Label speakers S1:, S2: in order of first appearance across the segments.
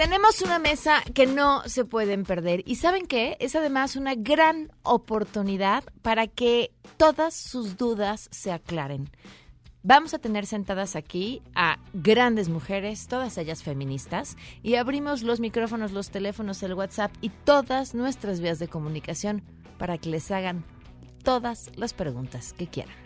S1: Tenemos una mesa que no se pueden perder y ¿saben qué? Es además una gran oportunidad para que todas sus dudas se aclaren. Vamos a tener sentadas aquí a grandes mujeres, todas ellas feministas, y abrimos los micrófonos, los teléfonos, el WhatsApp y todas nuestras vías de comunicación para que les hagan todas las preguntas que quieran.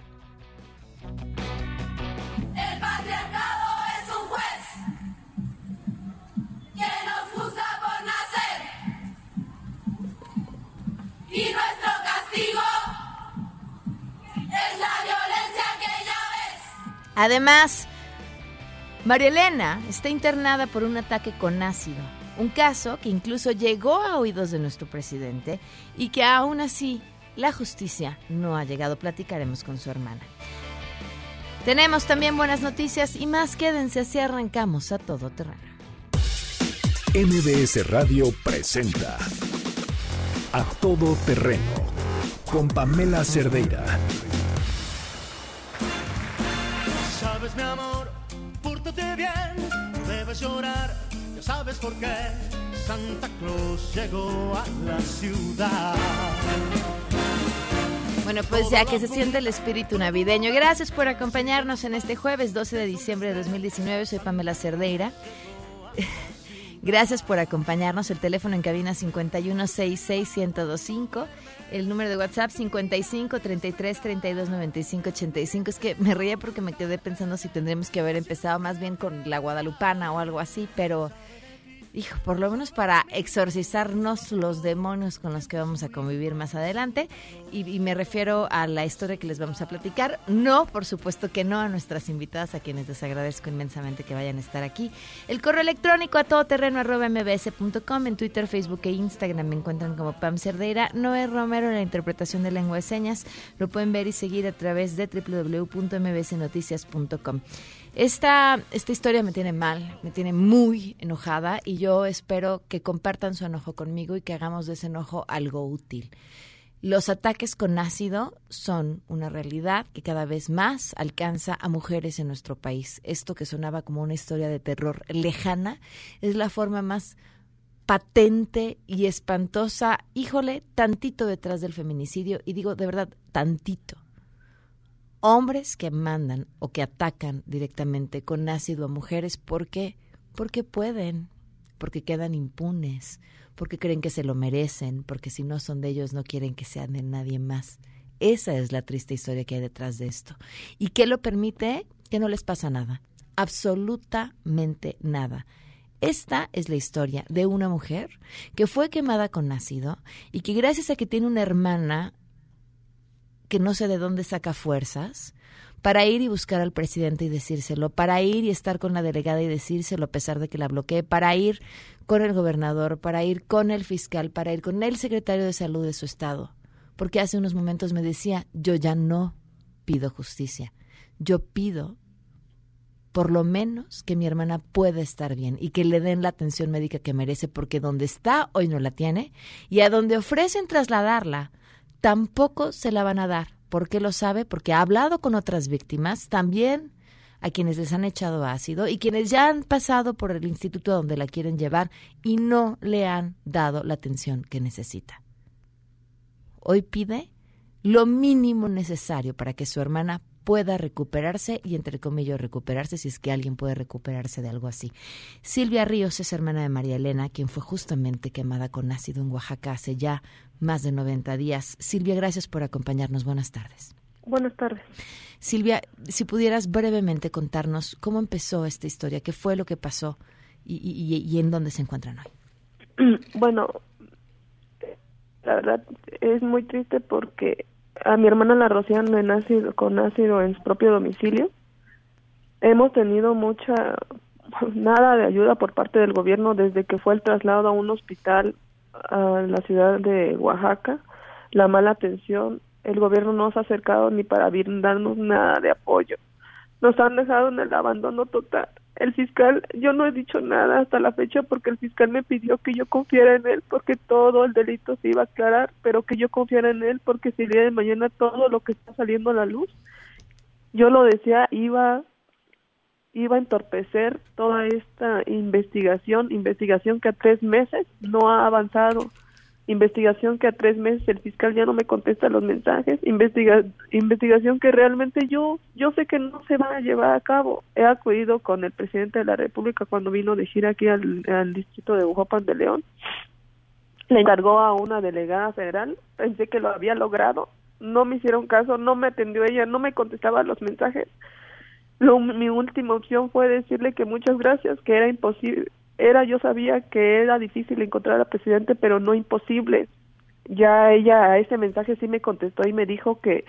S1: Además, María Elena está internada por un ataque con ácido, un caso que incluso llegó a oídos de nuestro presidente y que aún así la justicia no ha llegado. Platicaremos con su hermana. Tenemos también buenas noticias y más. Quédense así arrancamos a todo terreno.
S2: MBS Radio presenta A Todo Terreno con Pamela Cerdeira.
S3: Debes llorar, ya sabes por qué. Santa Claus llegó a la ciudad.
S1: Bueno, pues ya que se siente el espíritu navideño. Gracias por acompañarnos en este jueves 12 de diciembre de 2019. Soy Pamela Cerdeira. Gracias por acompañarnos. El teléfono en cabina 5166125. El número de WhatsApp 55 33 32 95 85. Es que me reía porque me quedé pensando si tendremos que haber empezado más bien con la Guadalupana o algo así, pero hijo, por lo menos para exorcizarnos los demonios con los que vamos a convivir más adelante. Y, me refiero a la historia que les vamos a platicar. No, por supuesto que no, a nuestras invitadas, a quienes les agradezco inmensamente que vayan a estar aquí. El correo electrónico a todoterreno.mbs.com, en Twitter, Facebook e Instagram me encuentran como Pam Cerdeira. Noé Romero en la interpretación de lengua de señas. Lo pueden ver y seguir a través de www.mbsnoticias.com. Esta, esta historia me tiene mal, me tiene muy enojada y yo espero que compartan su enojo conmigo y que hagamos de ese enojo algo útil. Los ataques con ácido son una realidad que cada vez más alcanza a mujeres en nuestro país. Esto que sonaba como una historia de terror lejana es la forma más patente y espantosa, híjole, tantito detrás del feminicidio, y digo de verdad, tantito hombres que mandan o que atacan directamente con ácido a mujeres. ¿Por qué? Porque pueden, porque quedan impunes, porque creen que se lo merecen, porque si no son de ellos no quieren que sean de nadie más. Esa es la triste historia que hay detrás de esto. ¿Y qué lo permite? Que no les pasa nada. Absolutamente nada. Esta es la historia de una mujer que fue quemada con ácido y que gracias a que tiene una hermana que no sé de dónde saca fuerzas para ir y buscar al presidente y decírselo, para ir y estar con la delegada y decírselo a pesar de que la bloquee, para ir con el gobernador, para ir con el fiscal, para ir con el secretario de salud de su estado. Porque hace unos momentos me decía, yo ya no pido justicia, yo pido por lo menos que mi hermana pueda estar bien y que le den la atención médica que merece porque donde está hoy no la tiene y a donde ofrecen trasladarla tampoco se la van a dar. ¿Por qué lo sabe? Porque ha hablado con otras víctimas, también a quienes les han echado ácido y quienes ya han pasado por el instituto donde la quieren llevar y no le han dado la atención que necesita. Hoy pide lo mínimo necesario para que su hermana pueda recuperarse y entre comillas recuperarse si es que alguien puede recuperarse de algo así. Silvia Ríos es hermana de María Elena, quien fue justamente quemada con ácido en Oaxaca hace ya más de 90 días. Silvia, gracias por acompañarnos. Buenas tardes.
S4: Buenas tardes.
S1: Silvia, si pudieras brevemente contarnos cómo empezó esta historia, qué fue lo que pasó y, y, y en dónde se encuentran hoy.
S4: Bueno, la verdad es muy triste porque a mi hermana la rocian en ácido, con ácido en su propio domicilio. Hemos tenido mucha, nada de ayuda por parte del gobierno desde que fue el traslado a un hospital a la ciudad de Oaxaca, la mala atención, el gobierno no se ha acercado ni para brindarnos nada de apoyo. Nos han dejado en el abandono total. El fiscal, yo no he dicho nada hasta la fecha porque el fiscal me pidió que yo confiara en él porque todo el delito se iba a aclarar, pero que yo confiara en él porque si el día de mañana todo lo que está saliendo a la luz, yo lo decía, iba iba a entorpecer toda esta investigación, investigación que a tres meses no ha avanzado, investigación que a tres meses el fiscal ya no me contesta los mensajes, investiga, investigación que realmente yo yo sé que no se va a llevar a cabo. He acudido con el presidente de la República cuando vino de gira aquí al, distrito de Ujopan de León. Le encargó a una delegada federal, pensé que lo había logrado, no me hicieron caso, no me atendió ella, no me contestaba los mensajes lo, mi última opción fue decirle que muchas gracias, que era imposible, era yo sabía que era difícil encontrar al presidente, pero no imposible. Ya ella a ese mensaje sí me contestó y me dijo que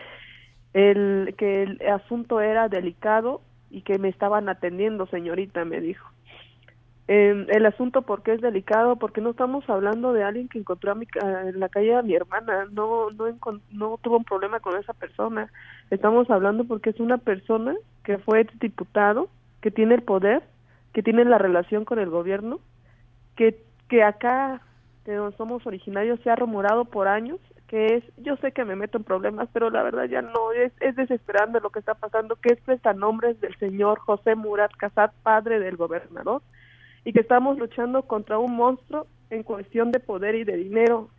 S4: el que el asunto era delicado y que me estaban atendiendo, señorita, me dijo. Eh, el asunto porque es delicado, porque no estamos hablando de alguien que encontró a mi, en la calle a mi hermana, no, no, no tuvo un problema con esa persona, estamos hablando porque es una persona que fue diputado, que tiene el poder, que tiene la relación con el gobierno, que, que acá, que no somos originarios, se ha rumorado por años, que es, yo sé que me meto en problemas, pero la verdad ya no, es, es desesperante lo que está pasando, que es prestanombres del señor José Murat Casat, padre del gobernador, y que estamos luchando contra un monstruo en cuestión de poder y de dinero.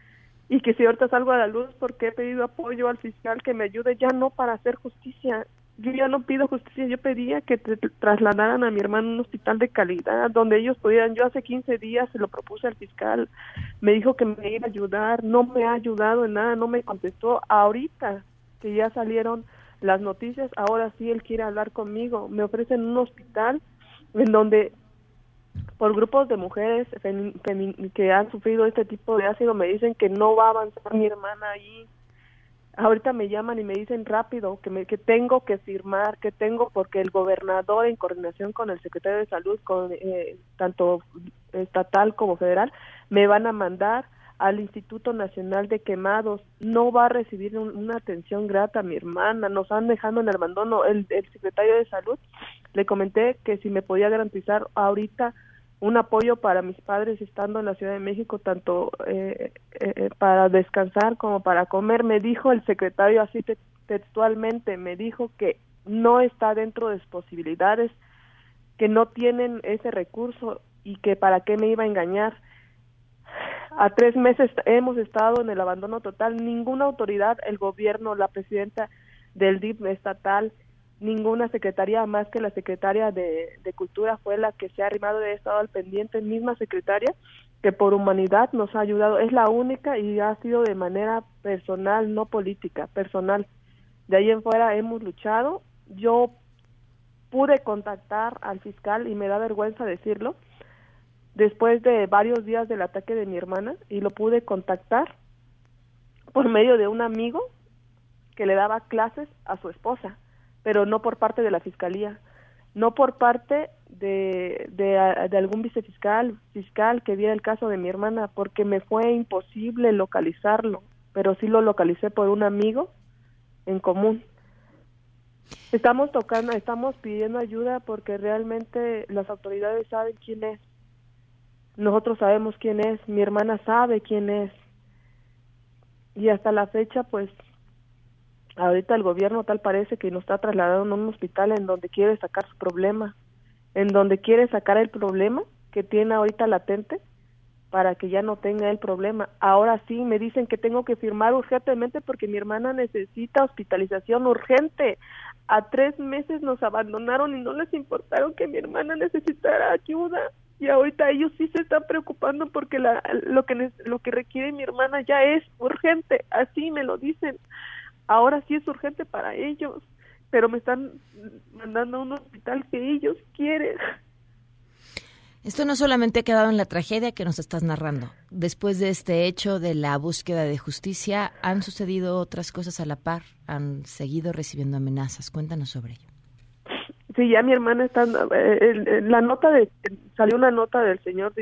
S4: Y que si ahorita salgo a la luz porque he pedido apoyo al fiscal que me ayude ya no para hacer justicia yo ya no pido justicia yo pedía que trasladaran a mi hermano a un hospital de calidad donde ellos pudieran yo hace 15 días se lo propuse al fiscal me dijo que me iba a ayudar no me ha ayudado en nada no me contestó ahorita que ya salieron las noticias ahora sí él quiere hablar conmigo me ofrecen un hospital en donde por grupos de mujeres que han sufrido este tipo de ácido me dicen que no va a avanzar mi hermana ahí. Ahorita me llaman y me dicen rápido que, me, que tengo que firmar, que tengo porque el gobernador en coordinación con el secretario de salud, con eh, tanto estatal como federal, me van a mandar al Instituto Nacional de Quemados. No va a recibir una atención grata mi hermana. Nos han dejado en el abandono. El, el secretario de salud le comenté que si me podía garantizar ahorita un apoyo para mis padres estando en la Ciudad de México, tanto eh, eh, eh, para descansar como para comer. Me dijo el secretario así textualmente, me dijo que no está dentro de sus posibilidades, que no tienen ese recurso y que para qué me iba a engañar. A tres meses hemos estado en el abandono total. Ninguna autoridad, el gobierno, la presidenta del DIP estatal, ninguna secretaría más que la secretaria de, Cultura fue la que se ha arrimado de estado al pendiente, misma secretaria que por humanidad nos ha ayudado, es la única y ha sido de manera personal, no política, personal. De ahí en fuera hemos luchado, yo pude contactar al fiscal y me da vergüenza decirlo, después de varios días del ataque de mi hermana y lo pude contactar por medio de un amigo que le daba clases a su esposa pero no por parte de la fiscalía, no por parte de, de, algún vicefiscal, fiscal que viera el caso de mi hermana, porque me fue imposible localizarlo, pero sí lo localicé por un amigo en común. Estamos tocando, estamos pidiendo ayuda porque realmente las autoridades saben quién es. Nosotros sabemos quién es, mi hermana sabe quién es. Y hasta la fecha, pues ahorita el gobierno tal parece que nos está trasladando a un hospital en donde quiere sacar su problema, en donde quiere sacar el problema que tiene ahorita latente para que ya no tenga el problema. Ahora sí me dicen que tengo que firmar urgentemente porque mi hermana necesita hospitalización urgente. A tres meses nos abandonaron y no les importaron que mi hermana necesitara ayuda. Y ahorita ellos sí se están preocupando porque la, lo que lo que requiere mi hermana ya es urgente. Así me lo dicen ahora sí es urgente para ellos, pero me están mandando a un hospital que ellos quieren.
S1: Esto no solamente ha quedado en la tragedia que nos estás narrando. Después de este hecho de la búsqueda de justicia, han sucedido otras cosas a la par, han seguido recibiendo amenazas. Cuéntanos sobre ello.
S4: Sí, ya mi hermana está, eh, la nota de, salió una nota del señor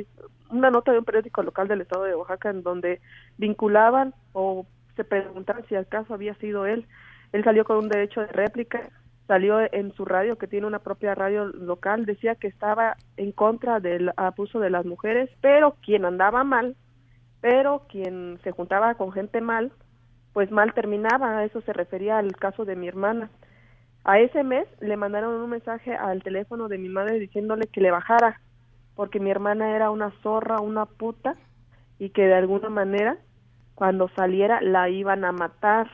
S4: una nota de un periódico local del estado de Oaxaca en donde vinculaban o se preguntaban si al caso había sido él. Él salió con un derecho de réplica, salió en su radio, que tiene una propia radio local, decía que estaba en contra del abuso de las mujeres, pero quien andaba mal, pero quien se juntaba con gente mal, pues mal terminaba, a eso se refería al caso de mi hermana. A ese mes le mandaron un mensaje al teléfono de mi madre diciéndole que le bajara, porque mi hermana era una zorra, una puta, y que de alguna manera cuando saliera la iban a matar.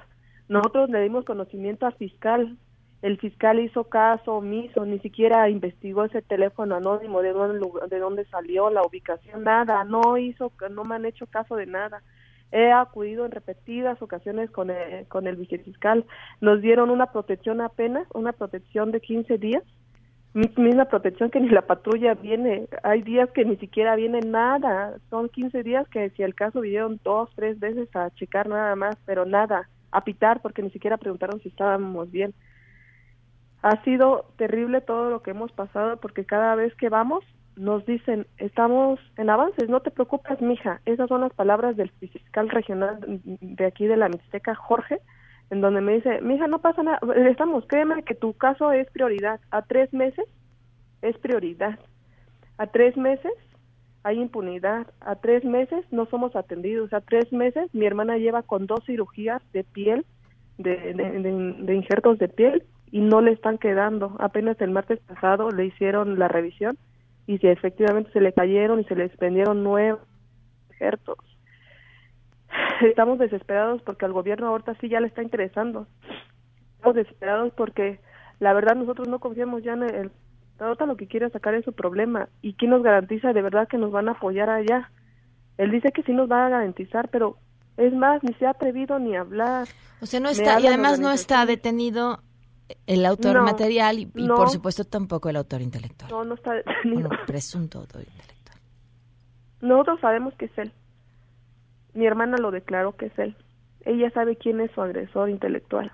S4: Nosotros le dimos conocimiento al fiscal. El fiscal hizo caso omiso, ni siquiera investigó ese teléfono anónimo de dónde, de dónde salió la ubicación, nada, no hizo, no me han hecho caso de nada. He acudido en repetidas ocasiones con el, con el vicefiscal. Nos dieron una protección apenas, una protección de 15 días, misma protección que ni la patrulla viene. Hay días que ni siquiera viene nada. Son 15 días que si el caso vinieron dos, tres veces a checar nada más, pero nada, a pitar porque ni siquiera preguntaron si estábamos bien. Ha sido terrible todo lo que hemos pasado porque cada vez que vamos nos dicen, estamos en avances, no te preocupes, mija. Esas son las palabras del fiscal regional de aquí de la Mixteca, Jorge, en donde me dice, mija, no pasa nada, estamos, créeme que tu caso es prioridad. A tres meses es prioridad. A tres meses hay impunidad. A tres meses no somos atendidos. A tres meses mi hermana lleva con dos cirugías de piel, de, de injertos de piel, y no le están quedando. Apenas el martes pasado le hicieron la revisión y si efectivamente se le cayeron y se le desprendieron nuevos injertos. Estamos desesperados porque al gobierno ahorita sí ya le está interesando. Estamos desesperados porque la verdad nosotros no confiamos ya en el ahorita lo que quiere sacar es su problema y quién nos garantiza de verdad que nos van a apoyar allá. Él dice que sí nos va a garantizar, pero es más, ni se ha atrevido ni a hablar.
S1: O sea, no está, y además no está detenido el autor material y, por supuesto tampoco el autor intelectual.
S4: No, no está detenido.
S1: Bueno, presunto autor intelectual.
S4: Nosotros sabemos que es él. Mi hermana lo declaró que es él. Ella sabe quién es su agresor intelectual.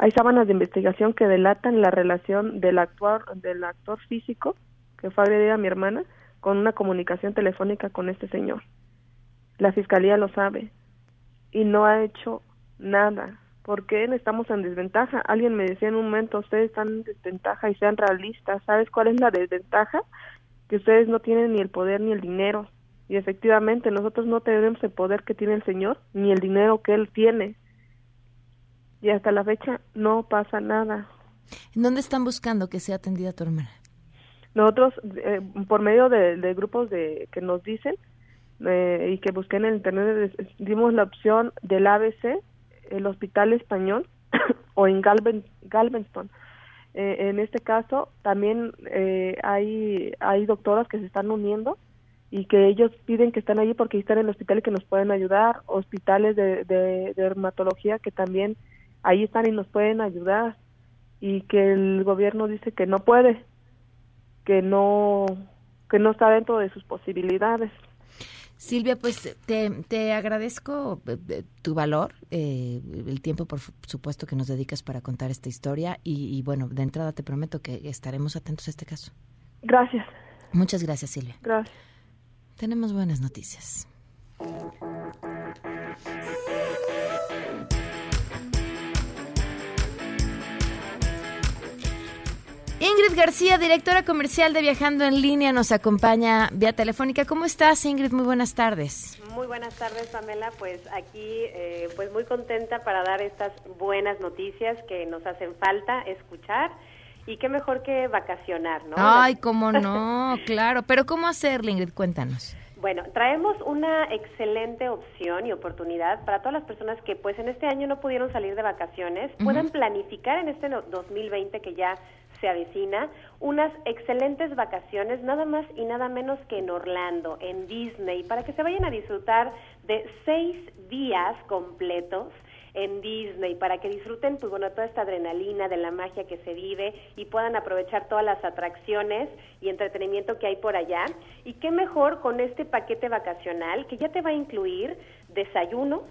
S4: Hay sábanas de investigación que delatan la relación del actor, del actor físico que fue agredido a mi hermana con una comunicación telefónica con este señor. La fiscalía lo sabe y no ha hecho nada ¿Por qué estamos en desventaja? Alguien me decía en un momento, ustedes están en desventaja y sean realistas. ¿Sabes cuál es la desventaja? Que ustedes no tienen ni el poder ni el dinero. Y efectivamente, nosotros no tenemos el poder que tiene el Señor, ni el dinero que Él tiene. Y hasta la fecha no pasa nada.
S1: ¿En dónde están buscando que sea atendida tu hermana?
S4: Nosotros, eh, por medio de, grupos de que nos dicen eh, y que busqué en el internet, dimos la opción del ABC, el Hospital Español o en Galven, Galveston. Eh, en este caso también eh, hay, hay doctoras que se están uniendo y que ellos piden que están allí porque están en el hospital y que nos pueden ayudar, hospitales de, de, dermatología que también ahí están y nos pueden ayudar y que el gobierno dice que no puede, que no que no está dentro de sus posibilidades.
S1: Silvia, pues te, te agradezco eh, eh, tu valor, eh, el tiempo, por supuesto, que nos dedicas para contar esta historia y, bueno, de entrada te prometo que estaremos atentos a este caso.
S4: Gracias.
S1: Muchas gracias, Silvia.
S4: Gracias.
S1: Tenemos buenas noticias. Ingrid García, directora comercial de Viajando en Línea, nos acompaña vía telefónica. ¿Cómo estás, Ingrid? Muy buenas tardes.
S5: Muy buenas tardes, Pamela. Pues aquí, eh, pues muy contenta para dar estas buenas noticias que nos hacen falta escuchar. Y qué mejor que vacacionar, ¿no?
S1: Ay, cómo no, claro. Pero ¿cómo hacerlo, Ingrid? Cuéntanos.
S5: Bueno, traemos una excelente opción y oportunidad para todas las personas que pues en este año no pudieron salir de vacaciones, puedan planificar en este 2020 que ya se avecina unas excelentes vacaciones, nada más y nada menos que en Orlando, en Disney, para que se vayan a disfrutar de seis días completos en Disney para que disfruten pues bueno toda esta adrenalina de la magia que se vive y puedan aprovechar todas las atracciones y entretenimiento que hay por allá y qué mejor con este paquete vacacional que ya te va a incluir desayunos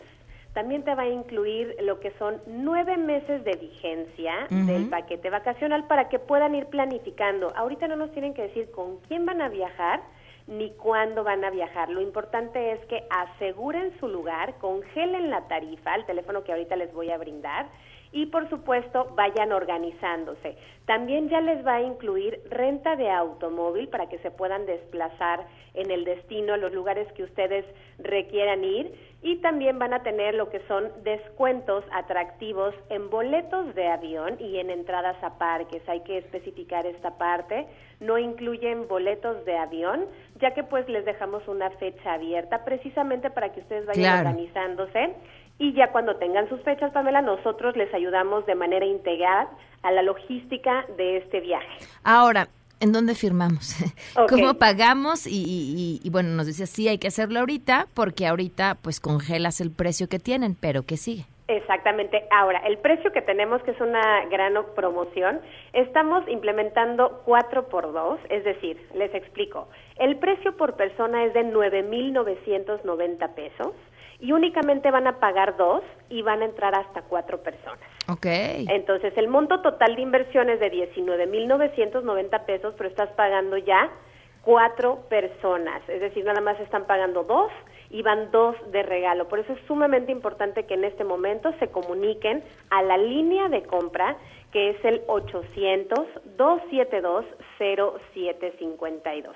S5: también te va a incluir lo que son nueve meses de vigencia del paquete vacacional para que puedan ir planificando. Ahorita no nos tienen que decir con quién van a viajar ni cuándo van a viajar. Lo importante es que aseguren su lugar, congelen la tarifa, el teléfono que ahorita les voy a brindar, y por supuesto vayan organizándose. También ya les va a incluir renta de automóvil para que se puedan desplazar en el destino, los lugares que ustedes requieran ir y también van a tener lo que son descuentos atractivos en boletos de avión y en entradas a parques. Hay que especificar esta parte. No incluyen boletos de avión, ya que pues les dejamos una fecha abierta precisamente para que ustedes vayan
S1: Claro.
S5: organizándose y ya cuando tengan sus fechas, Pamela, nosotros les ayudamos de manera integral a la logística de este viaje.
S1: Ahora, ¿en dónde firmamos?
S5: Ok.
S1: ¿Cómo pagamos? Y, y- y, bueno, nos decía, sí, hay que hacerlo ahorita, porque ahorita pues congelas el precio que tienen, pero ¿qué sigue?
S5: Exactamente. Ahora, el precio que tenemos, que es una gran promoción, estamos implementando 4 por 2, es decir, les explico. El precio por persona es de 9.990 pesos y únicamente van a pagar dos y van a entrar hasta cuatro personas.
S1: Ok.
S5: Entonces, el monto total de inversión es de 19.990 pesos, pero estás pagando ya cuatro personas. Es decir, nada más están pagando dos y van dos de regalo. Por eso es sumamente importante que en este momento se comuniquen a la línea de compra que es el 800-272-0752.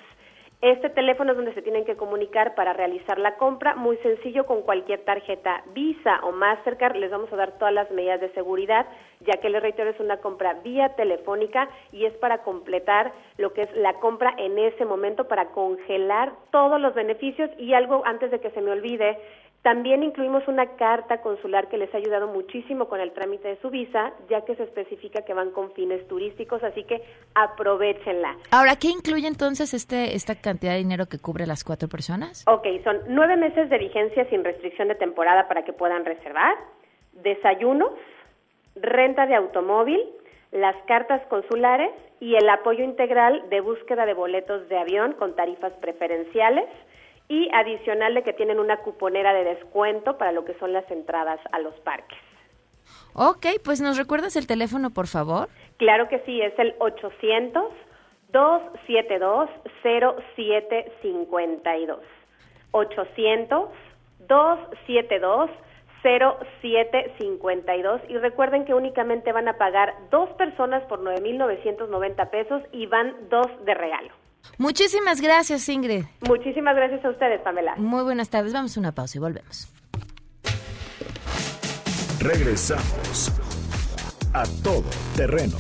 S5: Este teléfono es donde se tienen que comunicar para realizar la compra, muy sencillo con cualquier tarjeta Visa o Mastercard. Les vamos a dar todas las medidas de seguridad, ya que les reitero es una compra vía telefónica y es para completar lo que es la compra en ese momento para congelar todos los beneficios y algo antes de que se me olvide, también incluimos una carta consular que les ha ayudado muchísimo con el trámite de su visa, ya que se especifica que van con fines turísticos, así que aprovechenla.
S1: Ahora, ¿qué incluye entonces este esta cantidad de dinero que cubre las cuatro personas?
S5: Ok, son nueve meses de vigencia sin restricción de temporada para que puedan reservar, desayunos, renta de automóvil, las cartas consulares y el apoyo integral de búsqueda de boletos de avión con tarifas preferenciales y adicional de que tienen una cuponera de descuento para lo que son las entradas a los parques.
S1: Ok, pues nos recuerdas el teléfono, por favor.
S5: Claro que sí, es el 800-272-0752. 800-272-0752. Y recuerden que únicamente van a pagar dos personas por 9.990 pesos y van dos de regalo.
S1: Muchísimas gracias, Ingrid.
S5: Muchísimas gracias a ustedes, Pamela.
S1: Muy buenas tardes. Vamos a una pausa y volvemos.
S2: Regresamos a todo terreno.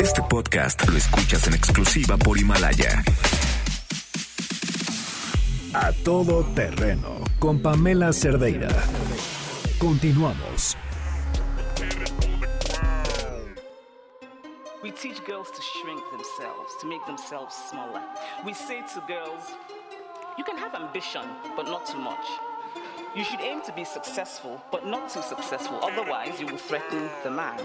S6: Este podcast lo escuchas en exclusiva por Himalaya.
S2: A todo terreno con Pamela Cerdeira. Continuamos.
S7: Teach girls to shrink themselves, to make themselves smaller. We say to girls, you can have ambition, but not too much. You should aim to be successful, but not too successful, otherwise, you will threaten the man.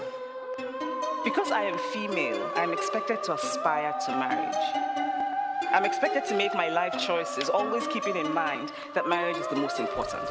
S7: Because I am female, I am expected to aspire to marriage. I'm expected to make my life choices, always keeping in mind that marriage is the most important.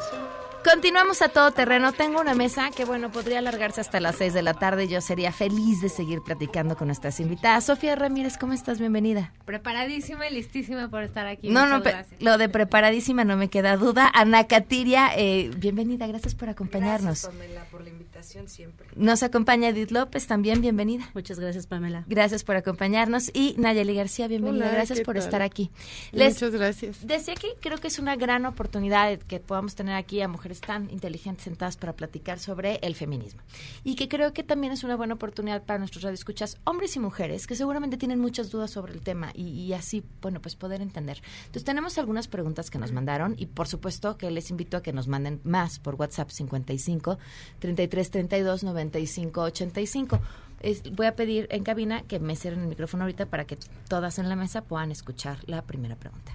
S1: Continuamos a todo terreno. Tengo una mesa que, bueno, podría alargarse hasta las 6 de la tarde. Yo sería feliz de seguir platicando con nuestras invitadas. Sofía Ramírez, ¿cómo estás? Bienvenida.
S8: Preparadísima y listísima por estar aquí.
S1: No,
S8: Muchas
S1: no,
S8: gracias.
S1: lo de preparadísima no me queda duda. Ana Catiria, eh, bienvenida, gracias por acompañarnos.
S9: Gracias, Pamela, por la invitación siempre.
S1: Nos acompaña Edith López, también bienvenida.
S8: Muchas gracias, Pamela.
S1: Gracias por acompañarnos. Y Nayeli García, bienvenida.
S9: Hola,
S1: gracias
S9: ¿qué
S1: por
S9: tal?
S1: estar aquí.
S9: Muchas gracias.
S1: Decía que creo que es una gran oportunidad que podamos tener aquí a mujeres tan inteligentes sentadas para platicar sobre el feminismo. Y que creo que también es una buena oportunidad para nuestros radioescuchas, hombres y mujeres, que seguramente tienen muchas dudas sobre el tema y, y así, bueno, pues poder entender. Entonces tenemos algunas preguntas que nos mandaron y por supuesto que les invito a que nos manden más por WhatsApp 55 33 32 95 85. Es- voy a pedir en cabina que me cierren el micrófono ahorita para que todas en la mesa puedan escuchar la primera pregunta.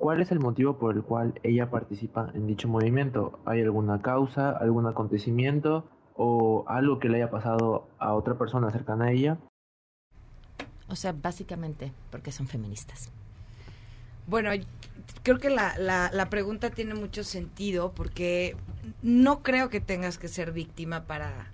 S10: ¿Cuál es el motivo por el cual ella participa en dicho movimiento? ¿Hay alguna causa, algún acontecimiento o algo que le haya pasado a otra persona cercana a ella?
S1: O sea, básicamente porque son feministas.
S9: Bueno, creo que la, la, la pregunta tiene mucho sentido porque no creo que tengas que ser víctima para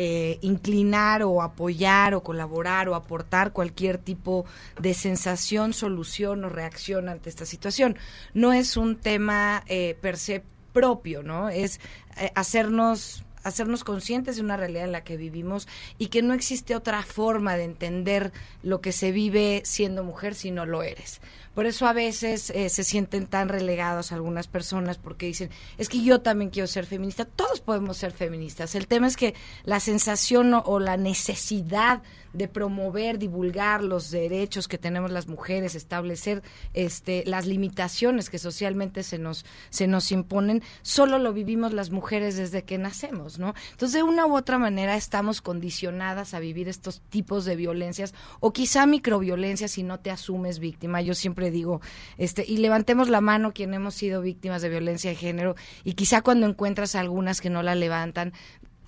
S9: eh, inclinar o apoyar o colaborar o aportar cualquier tipo de sensación, solución o reacción ante esta situación. No es un tema eh, per se propio, ¿no? Es eh, hacernos hacernos conscientes de una realidad en la que vivimos y que no existe otra forma de entender lo que se vive siendo mujer si no lo eres. Por eso a veces eh, se sienten tan relegados algunas personas porque dicen, es que yo también quiero ser feminista. Todos podemos ser feministas. El tema es que la sensación o, la necesidad de promover, divulgar los derechos que tenemos las mujeres, establecer este, las limitaciones que socialmente se nos, se nos imponen, solo lo vivimos las mujeres desde que nacemos, ¿no? Entonces, de una u otra manera estamos condicionadas a vivir estos tipos de violencias o quizá microviolencia si no te asumes víctima. Yo siempre digo, este, y levantemos la mano quien hemos sido víctimas de violencia de género y quizá cuando encuentras algunas que no la levantan,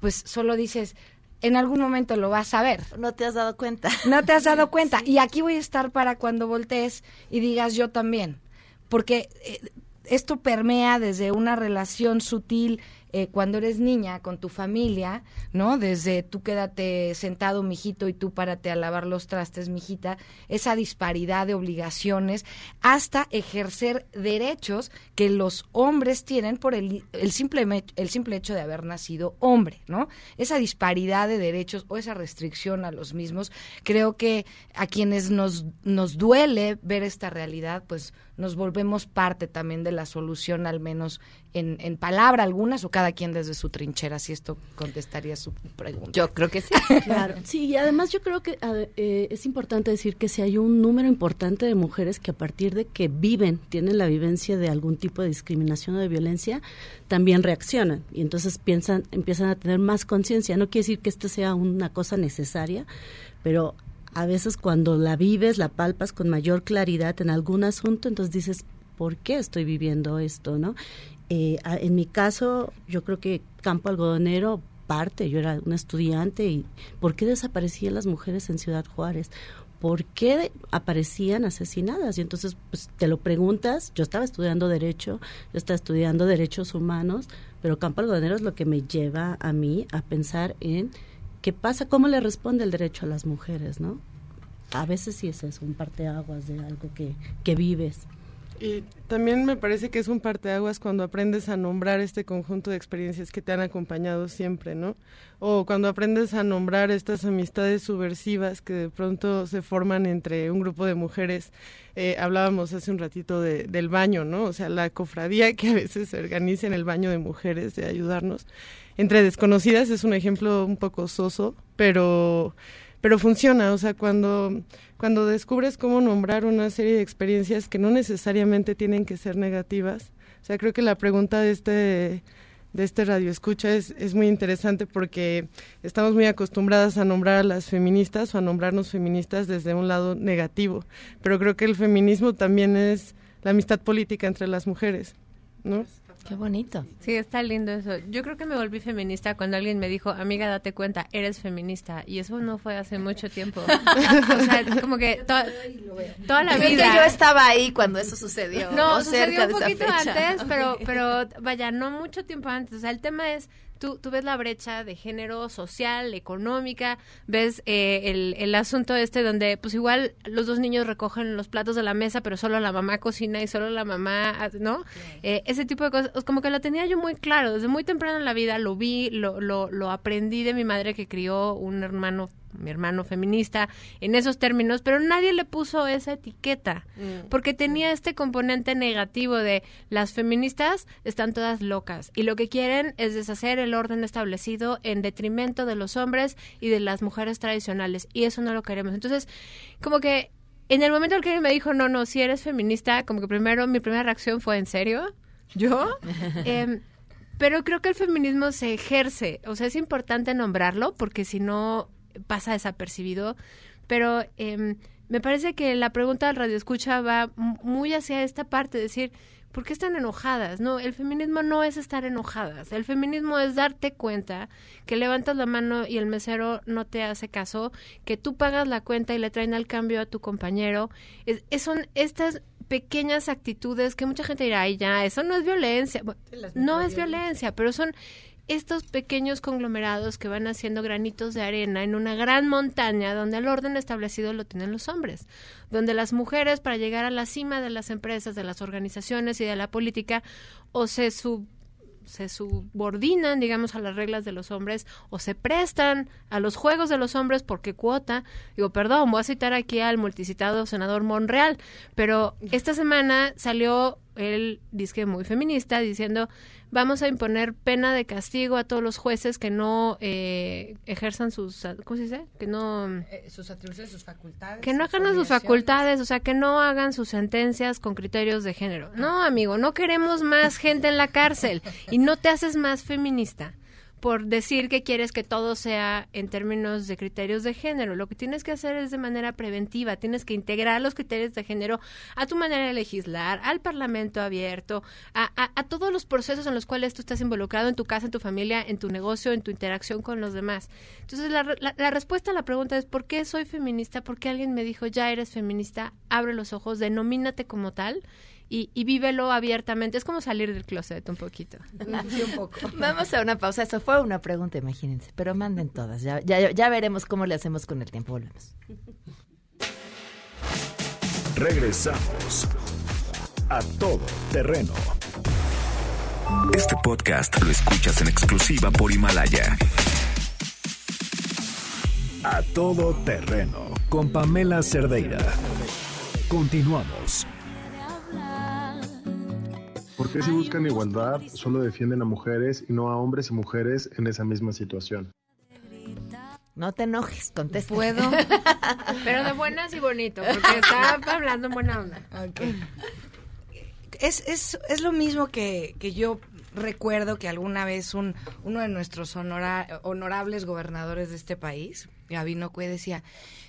S9: pues solo dices, en algún momento lo vas a ver.
S1: No te has dado cuenta.
S9: No te has dado cuenta. Y aquí voy a estar para cuando voltees y digas yo también. Porque eh, esto permea desde una relación sutil eh, cuando eres niña con tu familia, ¿no? Desde tú quédate sentado, mijito, y tú párate a lavar los trastes, mijita, esa disparidad de obligaciones, hasta ejercer derechos que los hombres tienen por el, el, simple, el simple hecho de haber nacido hombre, ¿no? Esa disparidad de derechos o esa restricción a los mismos, creo que a quienes nos, nos duele ver esta realidad, pues nos volvemos parte también de la solución, al menos en, en palabra algunas, o cada quien desde su trinchera, si esto contestaría su pregunta.
S1: Yo creo que sí.
S11: Claro, sí, y además yo creo que eh, es importante decir que si hay un número importante de mujeres que a partir de que viven, tienen la vivencia de algún tipo de discriminación o de violencia, también reaccionan y entonces piensan, empiezan a tener más conciencia. No quiere decir que esto sea una cosa necesaria, pero a veces cuando la vives, la palpas con mayor claridad en algún asunto, entonces dices, ¿por qué estoy viviendo esto, no? Eh, en mi caso, yo creo que campo algodonero parte, yo era una estudiante y ¿por qué desaparecían las mujeres en Ciudad Juárez? ¿Por qué aparecían asesinadas? Y entonces pues, te lo preguntas, yo estaba estudiando derecho, yo estaba estudiando derechos humanos, pero campo algodonero es lo que me lleva a mí a pensar en qué pasa, cómo le responde el derecho a las mujeres, ¿no? A veces sí es eso, un parteaguas de algo que, que vives.
S12: Y también me parece que es un parteaguas cuando aprendes a nombrar este conjunto de experiencias que te han acompañado siempre, ¿no? O cuando aprendes a nombrar estas amistades subversivas que de pronto se forman entre un grupo de mujeres. Eh, hablábamos hace un ratito de, del baño, ¿no? O sea, la cofradía que a veces se organiza en el baño de mujeres de ayudarnos. Entre desconocidas es un ejemplo un poco soso, pero pero funciona, o sea, cuando, cuando descubres cómo nombrar una serie de experiencias que no necesariamente tienen que ser negativas, o sea, creo que la pregunta de este de este radio escucha es, es muy interesante porque estamos muy acostumbradas a nombrar a las feministas o a nombrarnos feministas desde un lado negativo, pero creo que el feminismo también es la amistad política entre las mujeres, ¿no?
S1: Qué bonito.
S8: Sí, está lindo eso. Yo creo que me volví feminista cuando alguien me dijo, amiga, date cuenta, eres feminista. Y eso no fue hace mucho tiempo. o sea, como que to- toda la
S1: Creo que
S8: vida.
S1: yo estaba ahí cuando eso sucedió.
S8: No,
S1: No,
S8: sucedió
S1: cerca
S8: un
S1: de esa
S8: poquito
S1: fecha.
S8: antes, pero, pero vaya, no mucho tiempo antes. O sea, el tema es, tú, tú ves la brecha de género social, económica, ves eh, el, el asunto este donde pues igual los dos niños recogen los platos de la mesa, pero solo la mamá cocina y solo la mamá, ¿no? Eh, ese tipo de cosas, como que lo tenía yo muy claro, desde muy temprano en la vida lo vi, lo, lo, lo aprendí de mi madre que crió un hermano mi hermano feminista en esos términos, pero nadie le puso esa etiqueta, porque tenía este componente negativo de las feministas están todas locas y lo que quieren es deshacer el orden establecido en detrimento de los hombres y de las mujeres tradicionales y eso no lo queremos. Entonces, como que en el momento en que me dijo, no, no, si eres feminista, como que primero mi primera reacción fue, ¿en serio? ¿Yo? Em, pero creo que el feminismo se ejerce, o sea, es importante nombrarlo porque si no pasa desapercibido, pero em, me parece que la pregunta del radio escucha va muy hacia esta parte, decir, ¿por qué están enojadas? No, el feminismo no es estar enojadas, el feminismo es darte cuenta que levantas la mano y el mesero no te hace caso, que tú pagas la cuenta y le traen al cambio a tu compañero, es, es- son estas pequeñas actitudes que mucha gente dirá, ay ya, eso no es violencia. Bueno, no es violencia, pero son estos pequeños conglomerados que van haciendo granitos de arena en una gran montaña donde el orden establecido lo tienen los hombres, donde las mujeres para llegar a la cima de las empresas, de las organizaciones y de la política o se sub se subordinan, digamos, a las reglas de los hombres o se prestan a los juegos de los hombres porque cuota. Digo, perdón, voy a citar aquí al multicitado senador Monreal, pero esta semana salió el disque muy feminista diciendo vamos a imponer pena de castigo a todos los jueces que no eh, ejerzan sus ¿cómo se dice? que no
S9: Eh, sus atribuciones, sus facultades.
S8: que no hagan sus facultades, o sea, que no hagan sus sentencias con criterios de género. No, amigo, no queremos más gente en la cárcel y no te haces más feminista por decir que quieres que todo sea en términos de criterios de género. Lo que tienes que hacer es de manera preventiva, tienes que integrar los criterios de género a tu manera de legislar, al parlamento abierto, a, todos los procesos en los cuales tú estás involucrado en tu casa, en tu familia, en tu negocio, en tu interacción con los demás. Entonces, la- la respuesta a la pregunta es, ¿por qué soy feminista? Porque alguien me dijo, ya eres feminista, abre los ojos, denomínate como tal y, y vívelo abiertamente. Es como salir del closet un poquito.
S9: Sí, un poco.
S1: Vamos a una pausa. Eso fue una pregunta, imagínense. Pero manden todas. Ya, ya, ya veremos cómo le hacemos con el tiempo. Volvemos.
S2: Regresamos a todo terreno.
S6: Este podcast lo escuchas en exclusiva por Himalaya.
S2: A todo terreno con Pamela Cerdeira. Continuamos.
S13: ¿Por qué si buscan igualdad solo defienden a mujeres y no a hombres y mujeres en esa misma situación?
S1: No te enojes, contesta.
S9: ¿Puedo?
S8: Pero de buenas y bonito, porque está hablando en buena onda.
S9: Es, es, es lo mismo que, que yo recuerdo que alguna vez un, uno de nuestros honora- honorables gobernadores de este país, Gabino Cue, decía,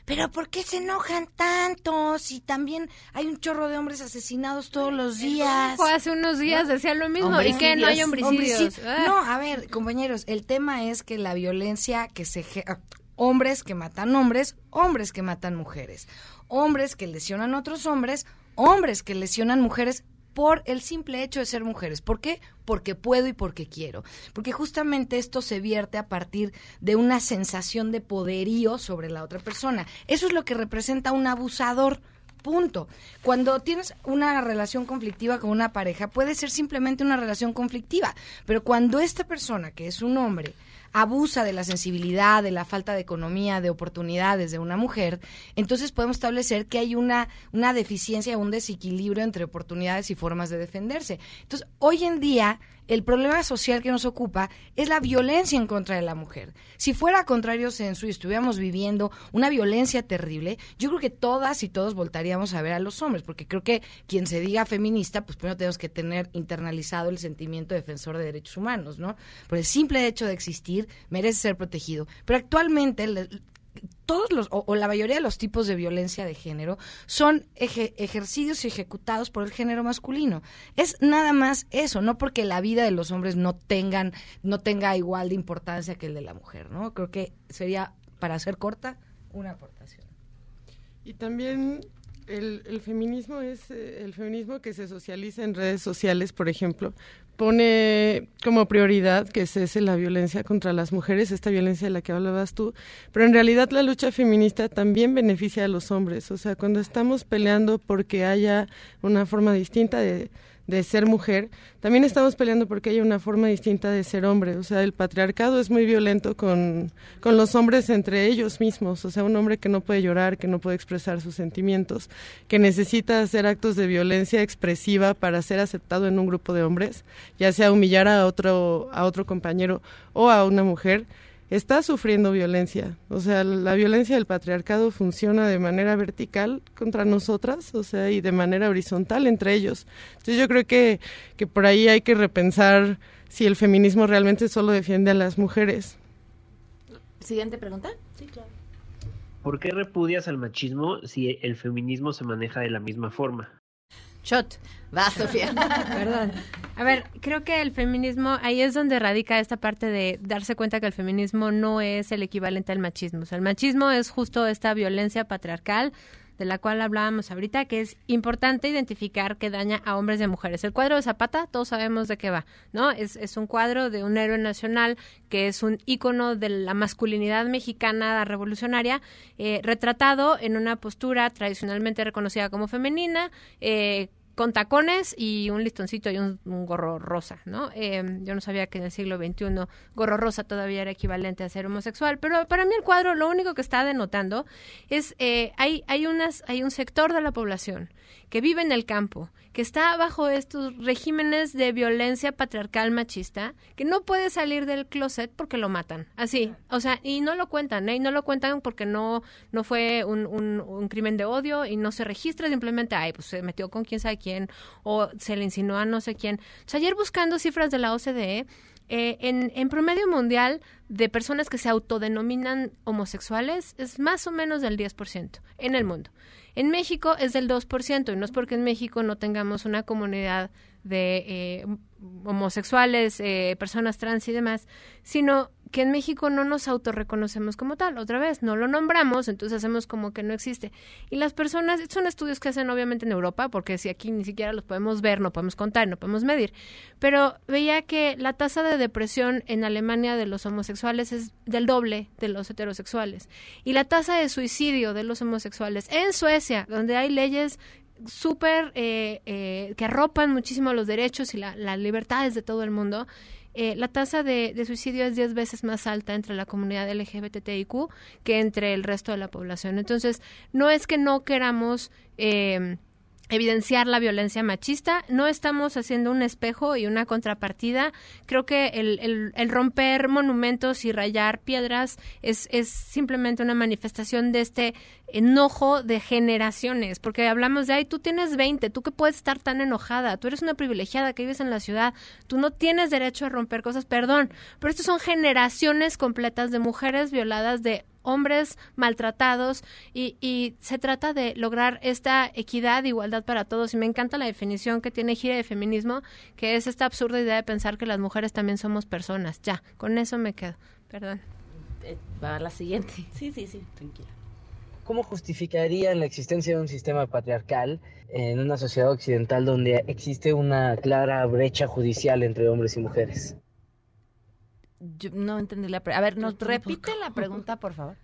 S9: pero ¿por qué se enojan tanto si también hay un chorro de hombres asesinados todos los días?
S8: Hace unos días, decía lo mismo. ¿Y que no hay homicidios? Ah.
S9: No, a ver, compañeros, el tema es que la violencia que se... ah, Hombres que matan hombres, hombres que matan mujeres, hombres que lesionan a otros hombres, hombres que lesionan mujeres por el simple hecho de ser mujeres. ¿Por qué? Porque puedo y porque quiero. Porque justamente esto se vierte a partir de una sensación de poderío sobre la otra persona. Eso es lo que representa un abusador. Punto. Cuando tienes una relación conflictiva con una pareja, puede ser simplemente una relación conflictiva. Pero cuando esta persona, que es un hombre, abusa de la sensibilidad, de la falta de economía, de oportunidades de una mujer, entonces podemos establecer que hay una, una deficiencia, un desequilibrio entre oportunidades y formas de defenderse. Entonces, hoy en día, el problema social que nos ocupa es la violencia en contra de la mujer. Si fuera contrario censo y estuviéramos viviendo una violencia terrible, yo creo que todas y todos voltaríamos a ver a los hombres, porque creo que quien se diga feminista, pues primero tenemos que tener internalizado el sentimiento defensor de derechos humanos, ¿no? Por el simple hecho de existir, merece ser protegido. Pero actualmente, todos los, o, la mayoría de los tipos de violencia de género son eje- ejercidos y ejecutados por el género masculino. Es nada más eso, no porque la vida de los hombres no tengan, no tenga igual de importancia que el de la mujer, ¿no? Creo que sería, para ser corta, una aportación.
S12: Y también el, el feminismo es eh, el feminismo que se socializa en redes sociales, por ejemplo, pone como prioridad que cese la violencia contra las mujeres, esta violencia de la que hablabas tú, pero en realidad la lucha feminista también beneficia a los hombres, o sea, cuando estamos peleando porque haya una forma distinta de, de ser mujer, también estamos peleando porque haya una forma distinta de ser hombre, o sea, el patriarcado es muy violento con, con los hombres entre ellos mismos, o sea, un hombre que no puede llorar, que no puede expresar sus sentimientos, que necesita hacer actos de violencia expresiva para ser aceptado en un grupo de hombres, ya sea humillar a otro, a otro compañero o a una mujer, está sufriendo violencia. O sea, la violencia del patriarcado funciona de manera vertical contra nosotras, o sea, y de manera horizontal entre ellos. Entonces yo creo que, que por ahí hay que repensar si el feminismo realmente solo defiende a las mujeres.
S1: Siguiente pregunta.
S14: Sí, claro. ¿Por qué repudias al machismo si el feminismo se maneja de la misma forma?
S1: Shot. Va, Sofía.
S8: Perdón. A ver, creo que el feminismo, ahí es donde radica esta parte de darse cuenta que el feminismo no es el equivalente al machismo. O sea, el machismo es justo esta violencia patriarcal de la cual hablábamos ahorita, que es importante identificar que daña a hombres y a mujeres. El cuadro de Zapata, todos sabemos de qué va, ¿no? Es, un cuadro de un héroe nacional que es un ícono de la masculinidad mexicana revolucionaria, eh, retratado en una postura tradicionalmente reconocida como femenina, eh, con tacones y un listoncito y un, gorro rosa, ¿no? Em, yo no sabía que en el siglo XXI gorro rosa todavía era equivalente a ser homosexual, pero para mí el cuadro lo único que está denotando es eh, hay hay unas hay un sector de la población que vive en el campo, que está bajo estos regímenes de violencia patriarcal machista, que no puede salir del closet porque lo matan, así, o sea, y no lo cuentan, ¿eh? y no lo cuentan porque no no fue un, un, crimen de odio y no se registra simplemente, ay, pues se metió con quién sabe quién o se le insinuó a no sé quién. O sea, ayer buscando cifras de la OCDE, eh, en, promedio mundial de personas que se autodenominan homosexuales es más o menos del 10% en el mundo. En México es del 2%, y no es porque en México no tengamos una comunidad de eh, homosexuales, eh, personas trans y demás, sino que en México no nos autorreconocemos como tal. Otra vez, no lo nombramos, entonces hacemos como que no existe. Y las personas, son estudios que hacen obviamente en Europa, porque si aquí ni siquiera los podemos ver, no podemos contar, no podemos medir. Pero veía que la tasa de depresión en Alemania de los homosexuales es del doble de los heterosexuales. Y la tasa de suicidio de los homosexuales en Suecia, donde hay leyes súper eh, eh, que arropan muchísimo los derechos y la, las libertades de todo el mundo, eh, la tasa de, de, suicidio es 10 veces más alta entre la comunidad LGBTIQ que entre el resto de la población. Entonces, no es que no queramos... Eh, evidenciar la violencia machista. No estamos haciendo un espejo y una contrapartida. Creo que el, romper monumentos y rayar piedras es, simplemente una manifestación de este enojo de generaciones, porque hablamos de, ay, tú tienes 20, tú que puedes estar tan enojada, tú eres una privilegiada que vives en la ciudad, tú no tienes derecho a romper cosas, perdón, pero estas son generaciones completas de mujeres violadas, de hombres maltratados y, y, se trata de lograr esta equidad, igualdad para todos. Y me encanta la definición que tiene Gira de feminismo, que es esta absurda idea de pensar que las mujeres también somos personas. Ya, con eso me quedo. Perdón.
S11: Eh, va a la siguiente. Sí, sí, sí, tranquila.
S15: ¿Cómo justificaría la existencia de un sistema patriarcal en una sociedad occidental donde existe una clara brecha judicial entre hombres y mujeres?
S1: Yo no entendí la pregunta. A ver, ¿nos repite la pregunta, por favor?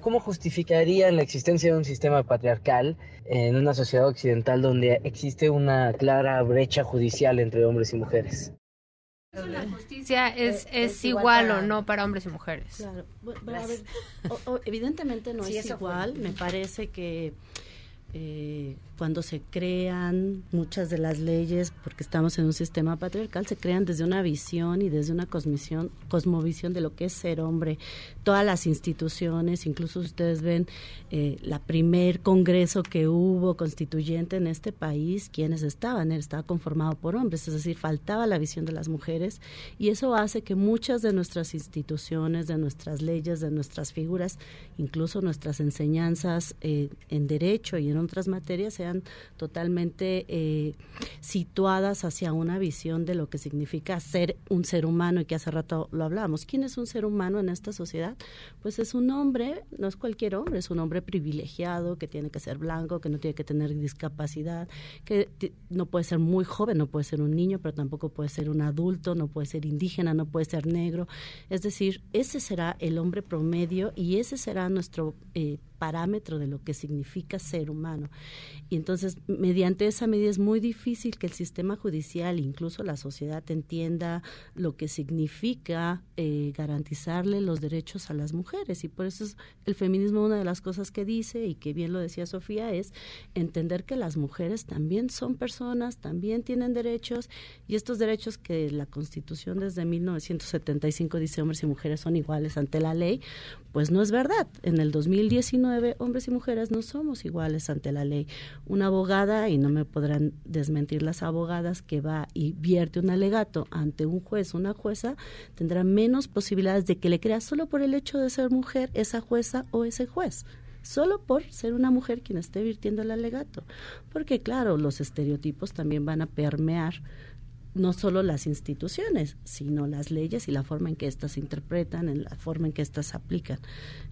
S15: ¿Cómo justificaría la existencia de un sistema patriarcal en una sociedad occidental donde existe una clara brecha judicial entre hombres y mujeres?
S8: La justicia es, es, es igual, o no para hombres y mujeres.
S11: Claro. Bueno, a ver, o, o, evidentemente no sí, es igual. Fue. Me parece que eh, cuando se crean muchas de las leyes, porque estamos en un sistema patriarcal, se crean desde una visión y desde una cosmovisión, de lo que es ser hombre. Todas las instituciones, incluso ustedes ven eh, la primer congreso que hubo constituyente en este país, quienes estaban, estaba conformado por hombres, es decir, faltaba la visión de las mujeres y eso hace que muchas de nuestras instituciones, de nuestras leyes, de nuestras figuras, incluso nuestras enseñanzas eh, en derecho y en otras materias sean totalmente eh, situadas hacia una visión de lo que significa ser un ser humano y que hace rato lo hablábamos. ¿Quién es un ser humano en esta sociedad? Pues es un hombre, no es cualquier hombre, es un hombre privilegiado que tiene que ser blanco, que no tiene que tener discapacidad, que no puede ser muy joven, no puede ser un niño, pero tampoco puede ser un adulto, no puede ser indígena, no puede ser negro. Es decir, ese será el hombre promedio y ese será nuestro eh, parámetro de lo que significa ser humano. Y entonces, mediante esa medida es muy difícil que el sistema judicial, incluso la sociedad, entienda lo que significa eh, garantizarle los derechos a las mujeres. Y por eso es el feminismo una de las cosas que dice, y que bien lo decía Sofía, es entender que las mujeres también son personas, también tienen derechos, y estos derechos que la Constitución desde 1975 dice hombres y mujeres son iguales ante la ley, pues no es verdad. En el 2019 hombres y mujeres no somos iguales ante la ley. Una abogada, y no me podrán desmentir las abogadas, que va y vierte un alegato ante un juez, una jueza, tendrá menos posibilidades de que le crea solo por el hecho de ser mujer esa jueza o ese juez solo por ser una mujer quien esté virtiendo el alegato. Porque claro, los estereotipos también van a permear no solo las instituciones, sino las leyes y la forma en que éstas se interpretan, en la forma en que éstas se aplican.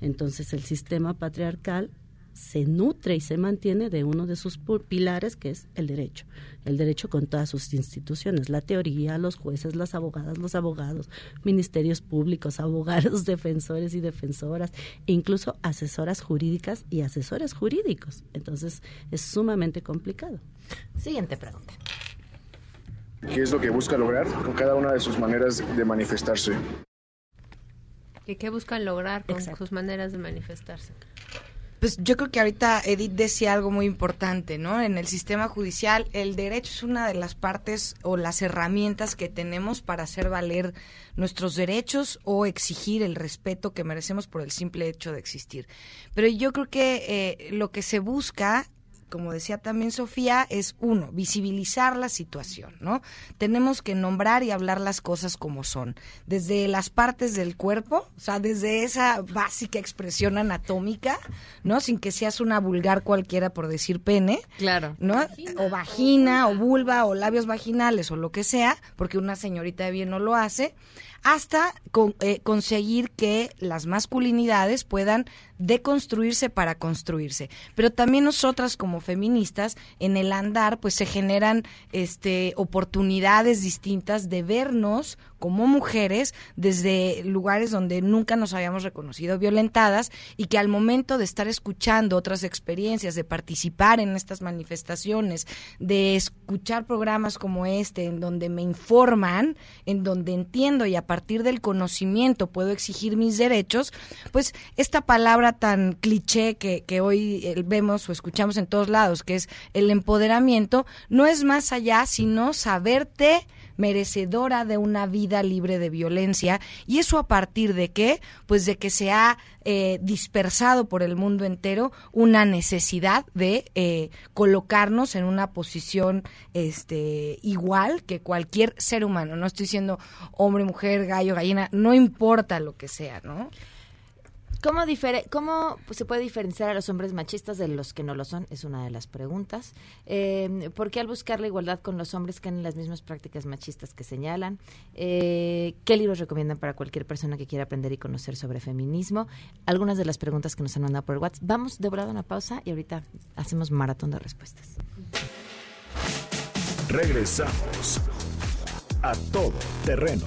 S11: Entonces, el sistema patriarcal se nutre y se mantiene de uno de sus pilares, que es el derecho. El derecho con todas sus instituciones, la teoría, los jueces, las abogadas, los abogados, ministerios públicos, abogados, defensores y defensoras, incluso asesoras jurídicas y asesores jurídicos. Entonces, es sumamente complicado.
S1: Siguiente pregunta.
S16: ¿Qué es lo que busca lograr con cada una de sus maneras de manifestarse?
S8: ¿Y qué buscan lograr con sus maneras de manifestarse?
S9: Pues yo creo que ahorita Edith decía algo muy importante, ¿no? En el sistema judicial el derecho es una de las partes o las herramientas que tenemos para hacer valer nuestros derechos o exigir el respeto que merecemos por el simple hecho de existir. Pero yo creo que eh, lo que se busca como decía también Sofía, es uno, visibilizar la situación, ¿no? Tenemos que nombrar y hablar las cosas como son, desde las partes del cuerpo, o sea, desde esa básica expresión anatómica, ¿no? Sin que seas una vulgar cualquiera por decir pene,
S1: claro,
S9: ¿no? O vagina, o vulva, o labios vaginales, o lo que sea, porque una señorita de bien no lo hace, hasta eh, conseguir que las masculinidades puedan deconstruirse para construirse. Pero también nosotras como feministas en el andar pues se generan este oportunidades distintas de vernos como mujeres desde lugares donde nunca nos habíamos reconocido violentadas y que al momento de estar escuchando otras experiencias, de participar en estas manifestaciones, de escuchar programas como este en donde me informan, en donde entiendo y a partir del conocimiento puedo exigir mis derechos, pues esta palabra tan cliché que, que hoy eh, vemos o escuchamos en todos lados, que es el empoderamiento, no es más allá sino saberte merecedora de una vida libre de violencia. ¿Y eso a partir de qué? Pues de que se ha eh, dispersado por el mundo entero una necesidad de eh, colocarnos en una posición este, igual que cualquier ser humano. No estoy diciendo hombre, mujer, gallo, gallina, no importa lo que sea, ¿no?
S1: ¿Cómo, ¿Cómo se puede diferenciar a los hombres machistas de los que no lo son? Es una de las preguntas. Eh, ¿Por qué al buscar la igualdad con los hombres caen en las mismas prácticas machistas que señalan? Eh, ¿Qué libros recomiendan para cualquier persona que quiera aprender y conocer sobre feminismo? Algunas de las preguntas que nos han mandado por WhatsApp. Vamos de volada a una pausa y ahorita hacemos maratón de respuestas.
S2: Regresamos a todo terreno.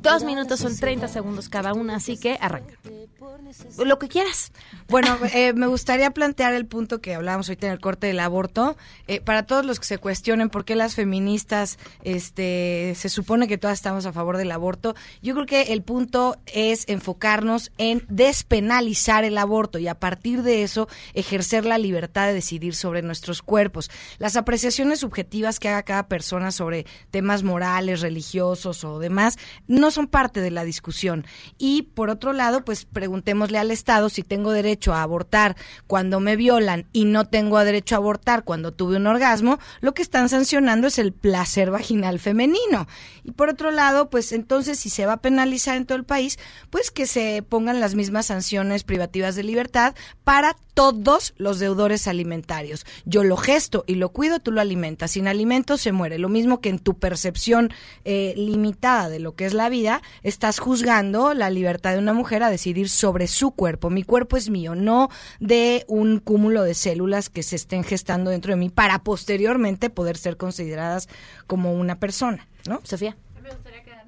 S1: Dos minutos son 30 segundos cada una, así que arranca. Lo que quieras.
S9: Bueno, eh, me gustaría plantear el punto que hablábamos ahorita en el corte del aborto. Eh, para todos los que se cuestionen por qué las feministas este, se supone que todas estamos a favor del aborto, yo creo que el punto es enfocarnos en despenalizar el aborto y a partir de eso ejercer la libertad de decidir sobre nuestros cuerpos. Las apreciaciones subjetivas que haga cada persona sobre temas morales, religiosos o demás no son parte de la discusión. Y por otro lado, pues preguntémosle al Estado si tengo derecho a abortar cuando me violan y no tengo derecho a abortar cuando tuve un orgasmo, lo que están sancionando es el placer vaginal femenino. Y por otro lado, pues entonces si se va a penalizar en todo el país, pues que se pongan las mismas sanciones privativas de libertad para todos los deudores alimentarios. Yo lo gesto y lo cuido, tú lo alimentas. Sin alimentos se muere. Lo mismo que en tu percepción eh, limitada de lo que es la vida, estás juzgando la libertad de una mujer a decidir sobre su cuerpo. Mi cuerpo es mío, no de un cúmulo de células que se estén gestando dentro de mí para posteriormente poder ser consideradas como una persona, ¿no?
S1: Sofía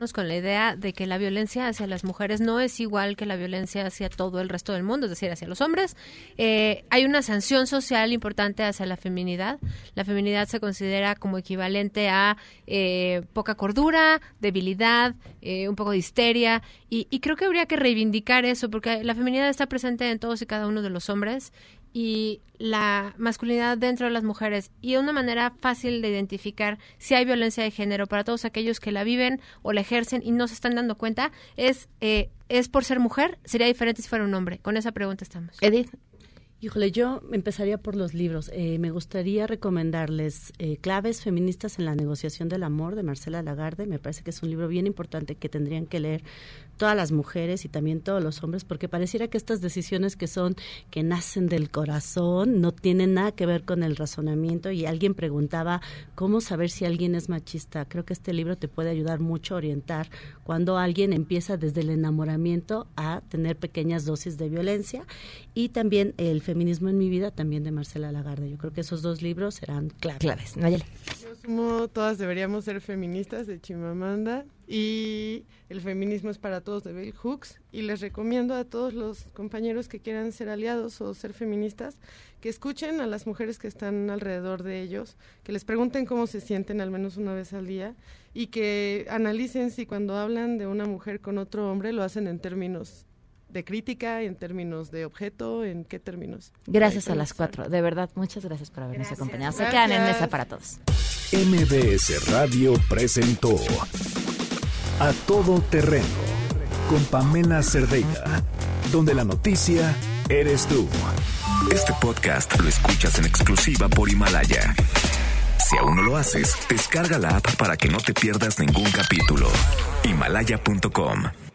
S8: con la idea de que la violencia hacia las mujeres no es igual que la violencia hacia todo el resto del mundo, es decir, hacia los hombres. Eh, hay una sanción social importante hacia la feminidad. La feminidad se considera como equivalente a eh, poca cordura, debilidad, eh, un poco de histeria, y, y creo que habría que reivindicar eso, porque la feminidad está presente en todos y cada uno de los hombres y la masculinidad dentro de las mujeres y una manera fácil de identificar si hay violencia de género para todos aquellos que la viven o la ejercen y no se están dando cuenta es eh, es por ser mujer sería diferente si fuera un hombre con esa pregunta estamos.
S1: Edith
S11: Híjole, yo empezaría por los libros. Eh, me gustaría recomendarles eh, Claves feministas en la negociación del amor de Marcela Lagarde. Me parece que es un libro bien importante que tendrían que leer todas las mujeres y también todos los hombres, porque pareciera que estas decisiones que son, que nacen del corazón, no tienen nada que ver con el razonamiento. Y alguien preguntaba, ¿cómo saber si alguien es machista? Creo que este libro te puede ayudar mucho a orientar cuando alguien empieza desde el enamoramiento a tener pequeñas dosis de violencia. Y también El feminismo en mi vida, también de Marcela Lagarde. Yo creo que esos dos libros serán claves.
S1: Claves. Nayeli.
S12: Yo sumo Todas deberíamos ser feministas de Chimamanda y El feminismo es para todos de Bell Hooks y les recomiendo a todos los compañeros que quieran ser aliados o ser feministas que escuchen a las mujeres que están alrededor de ellos, que les pregunten cómo se sienten al menos una vez al día y que analicen si cuando hablan de una mujer con otro hombre lo hacen en términos de crítica, en términos de objeto, en qué términos.
S1: Gracias a las cuatro. De verdad, muchas gracias por habernos acompañado. Se quedan en mesa para todos.
S2: MBS Radio presentó A Todo Terreno con Pamela Cerdeira, donde la noticia eres tú.
S6: Este podcast lo escuchas en exclusiva por Himalaya. Si aún no lo haces, descarga la app para que no te pierdas ningún capítulo. Himalaya.com